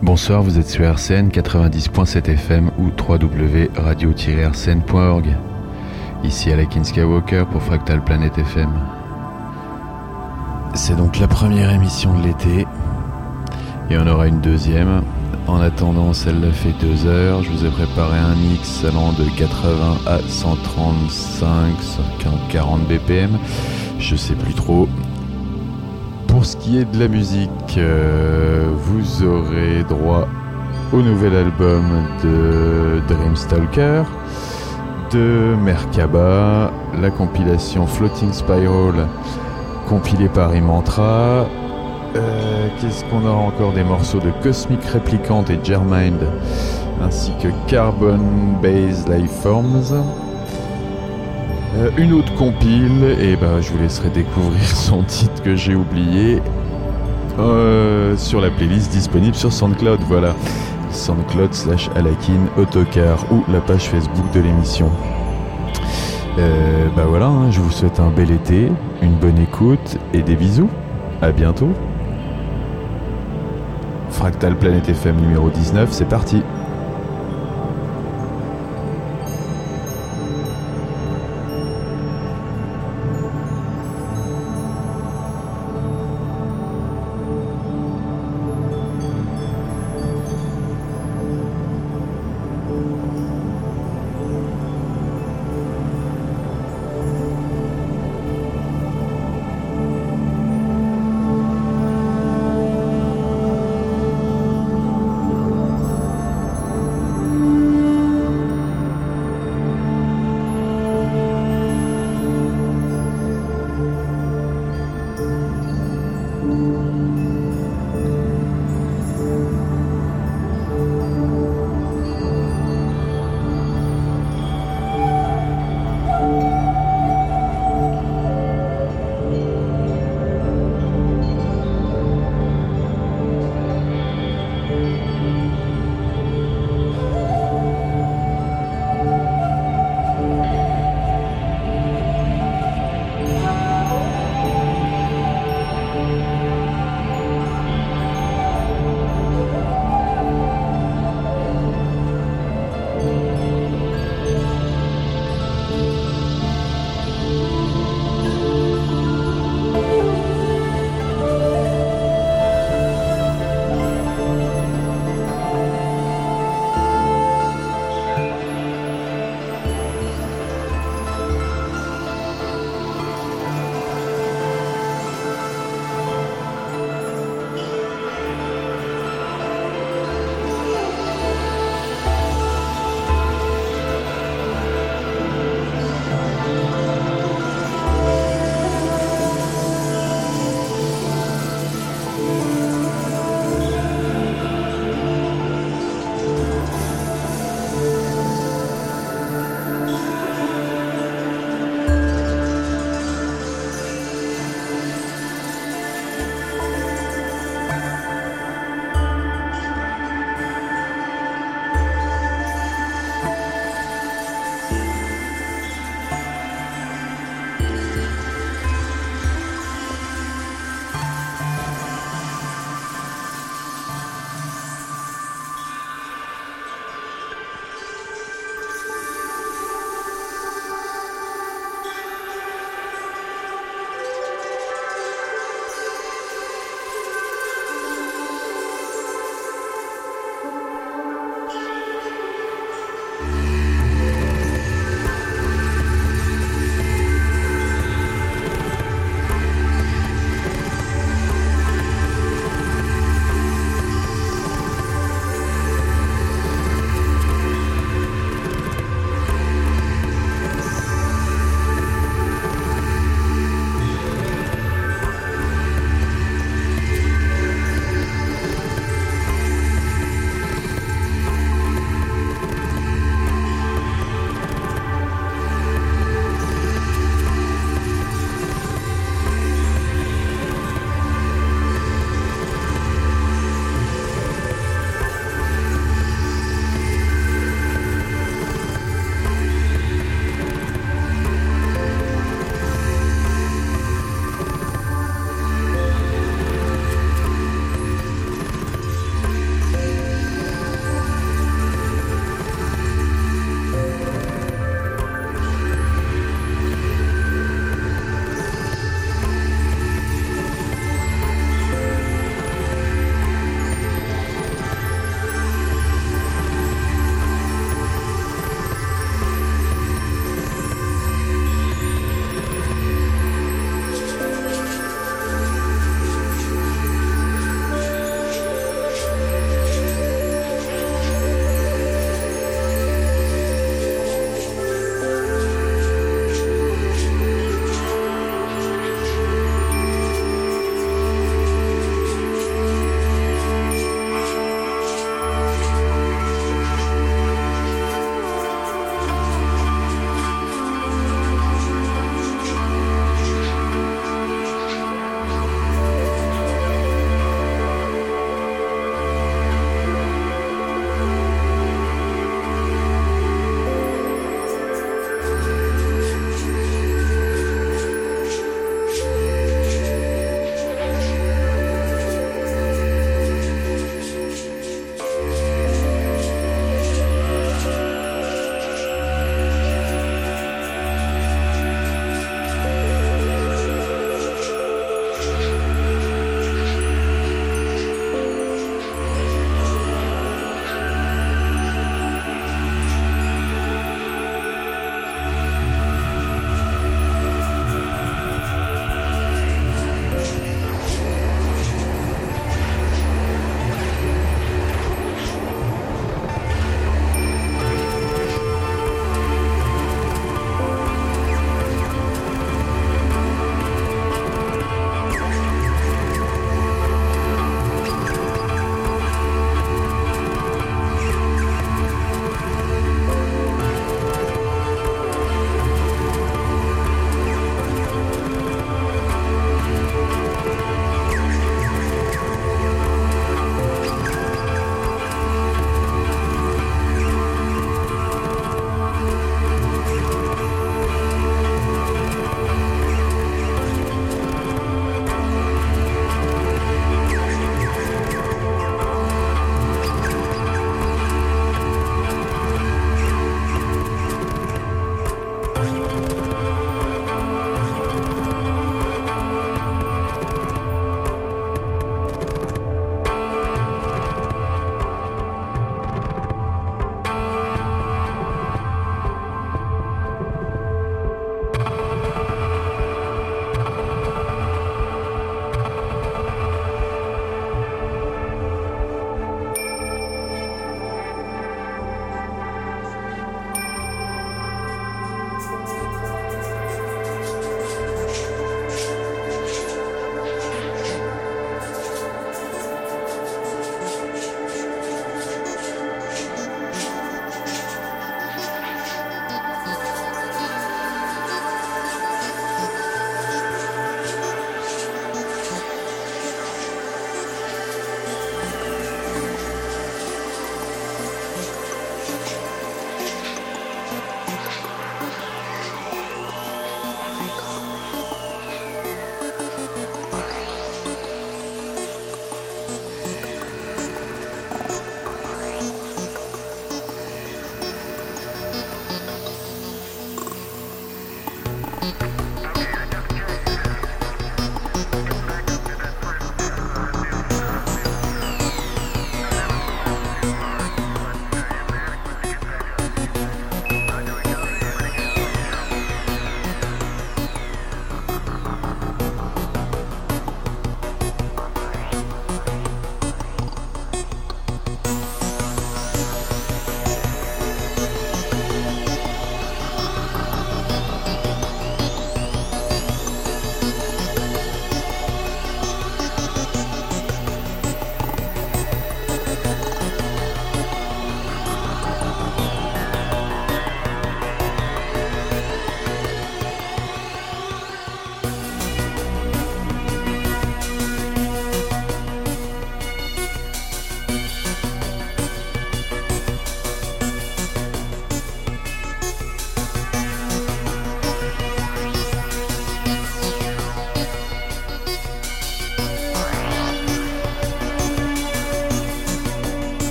Bonsoir, vous êtes sur RCN 90.7 FM ou www.radio-rcn.org. Ici Anakin Skywalker pour Fractal Planet FM. C'est donc la première émission de l'été et on aura une deuxième. En attendant, celle-là fait deux heures. Je vous ai préparé un mix allant de 80 à 135, 40 BPM. Je sais plus trop. Pour ce qui est de la musique, euh, vous aurez droit au nouvel album de Dreamstalker, de Merkaba, la compilation Floating Spiral compilée par Imantra. Euh, Qu'est-ce qu'on a encore Des morceaux de Cosmic Replicant et Germind, ainsi que Carbon Based Lifeforms. Euh, une autre compile, et ben je vous laisserai découvrir son titre que j'ai oublié euh, sur la playlist disponible sur SoundCloud. Voilà, SoundCloud slash Alakin Autocar ou la page Facebook de l'émission. Euh, bah voilà, hein, je vous souhaite un bel été, une bonne écoute et des bisous. À bientôt. Fractal Planet FM numéro 19, c'est parti.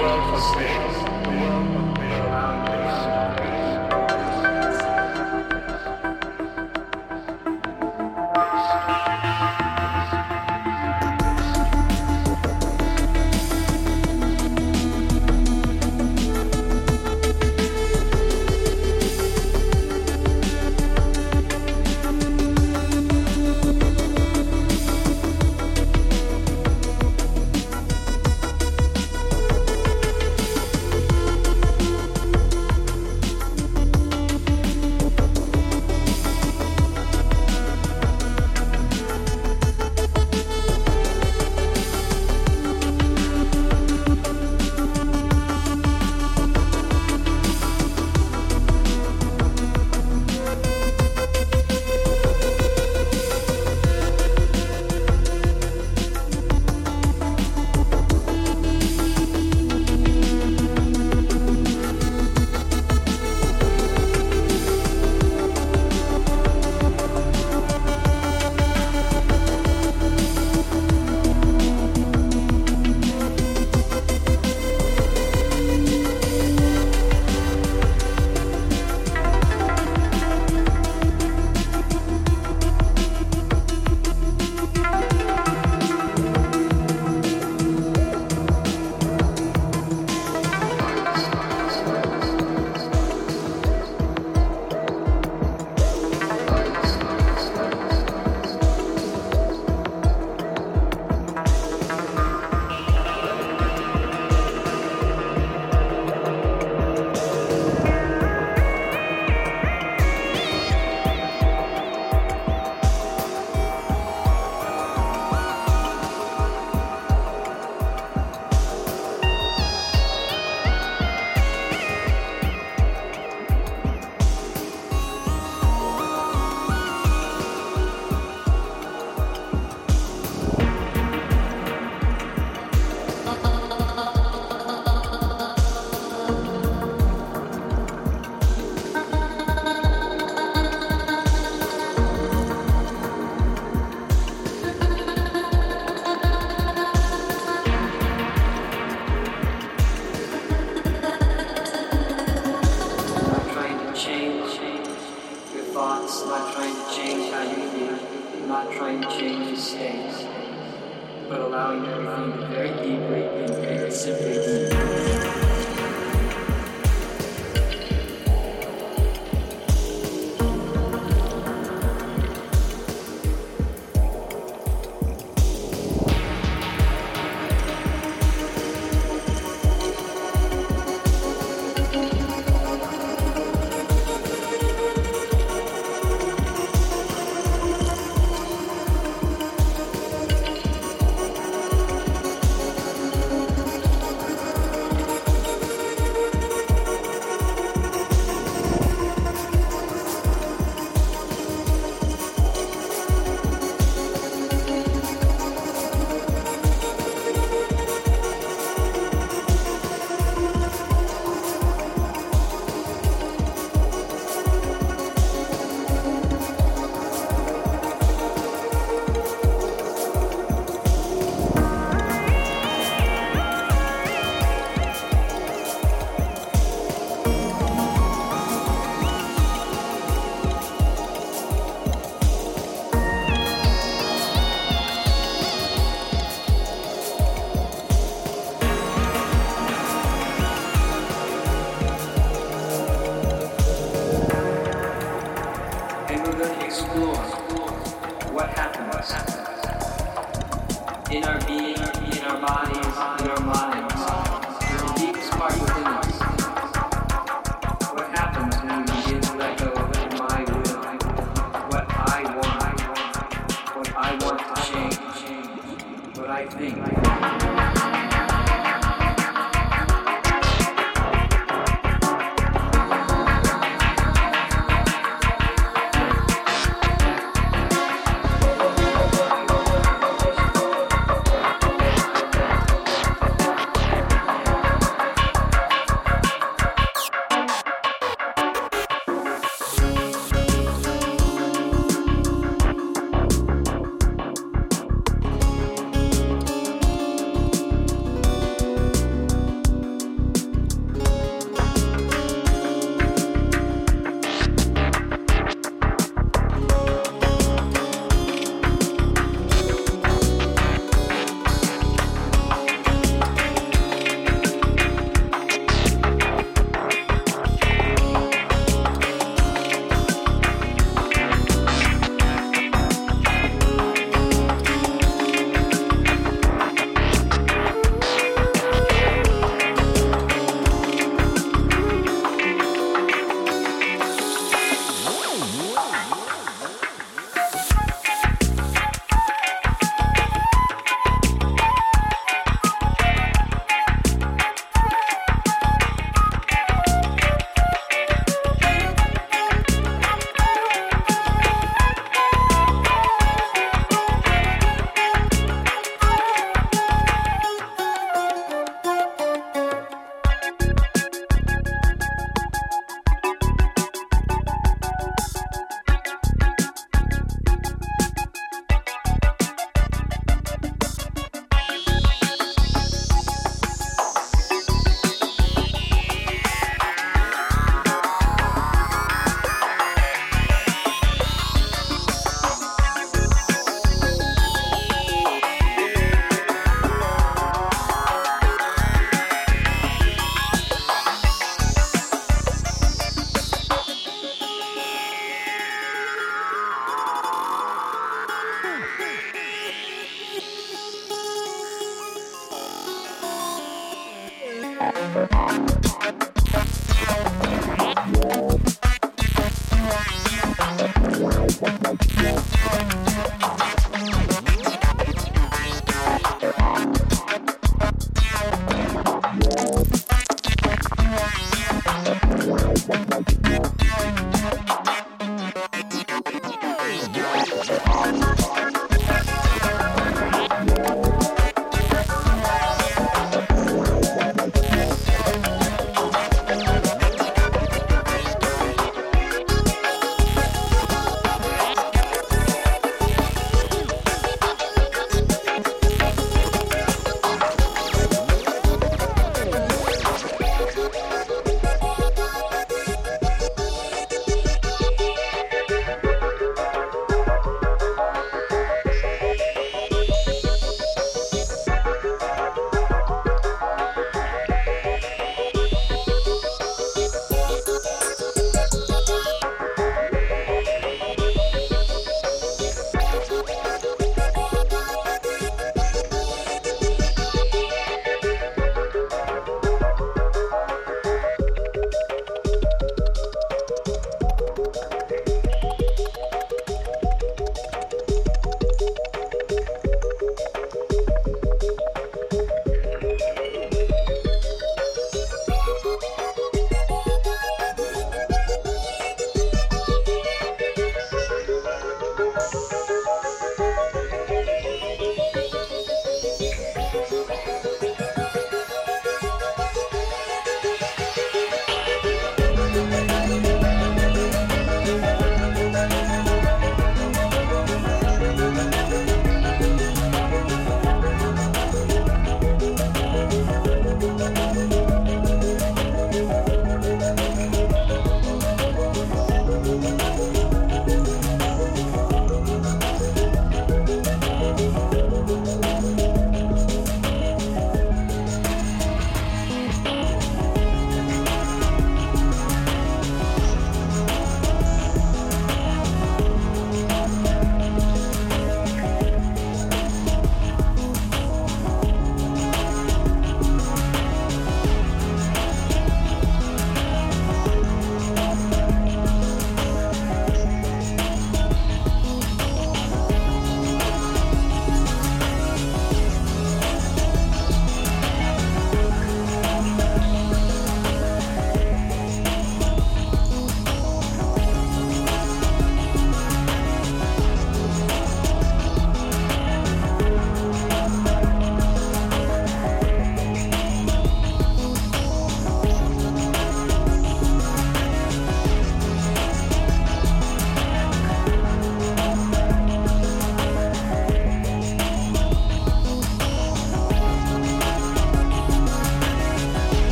world suspicious.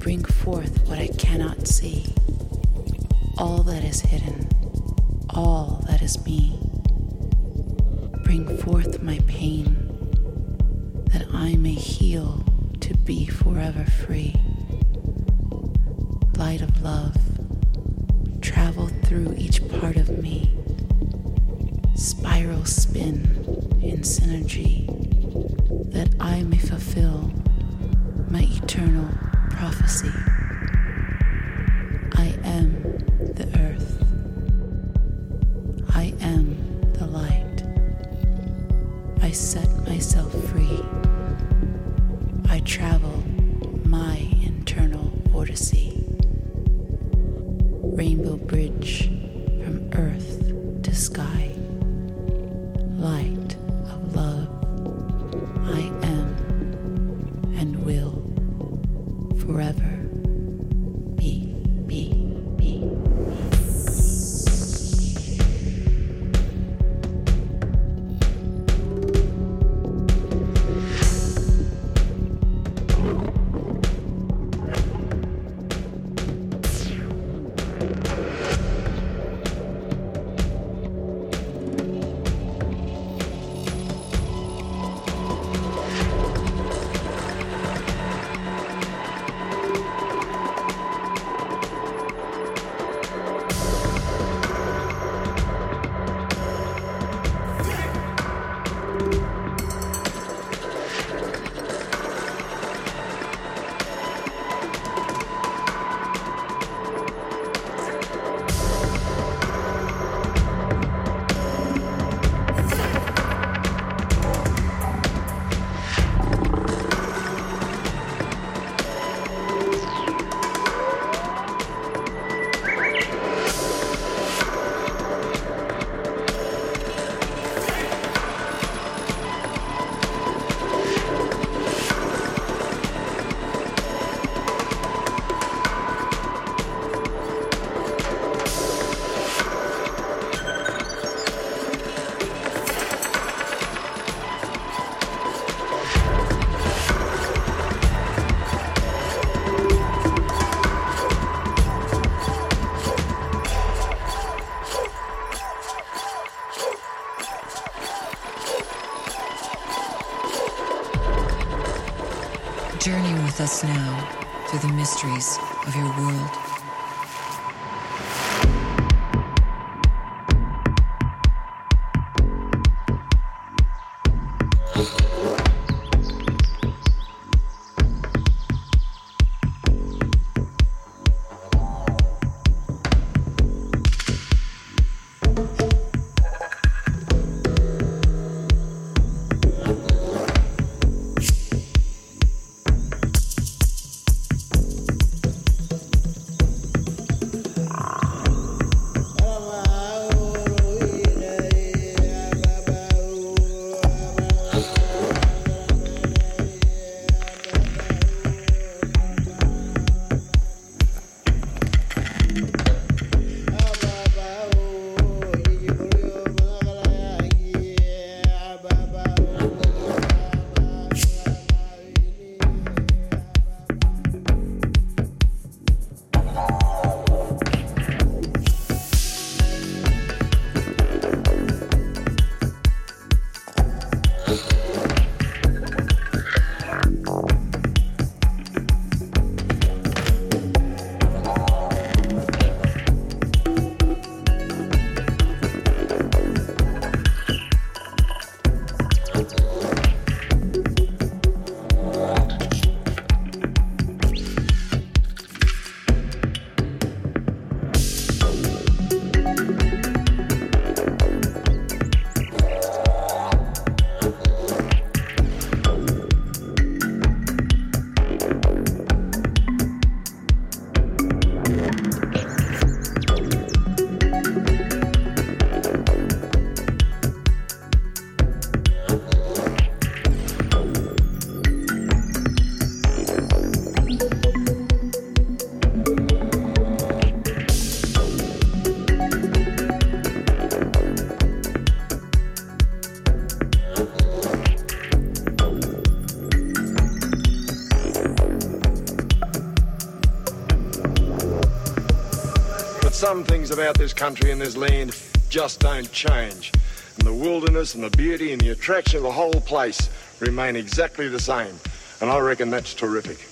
Bring forth what I cannot see. All that is hidden, all that is me. Bring forth my pain that I may heal to be forever free. Light of love, travel through each part of me. Spiral spin in synergy that I may fulfill my eternal prophecy. Things about this country and this land just don't change. And the wilderness and the beauty and the attraction of the whole place remain exactly the same. And I reckon that's terrific.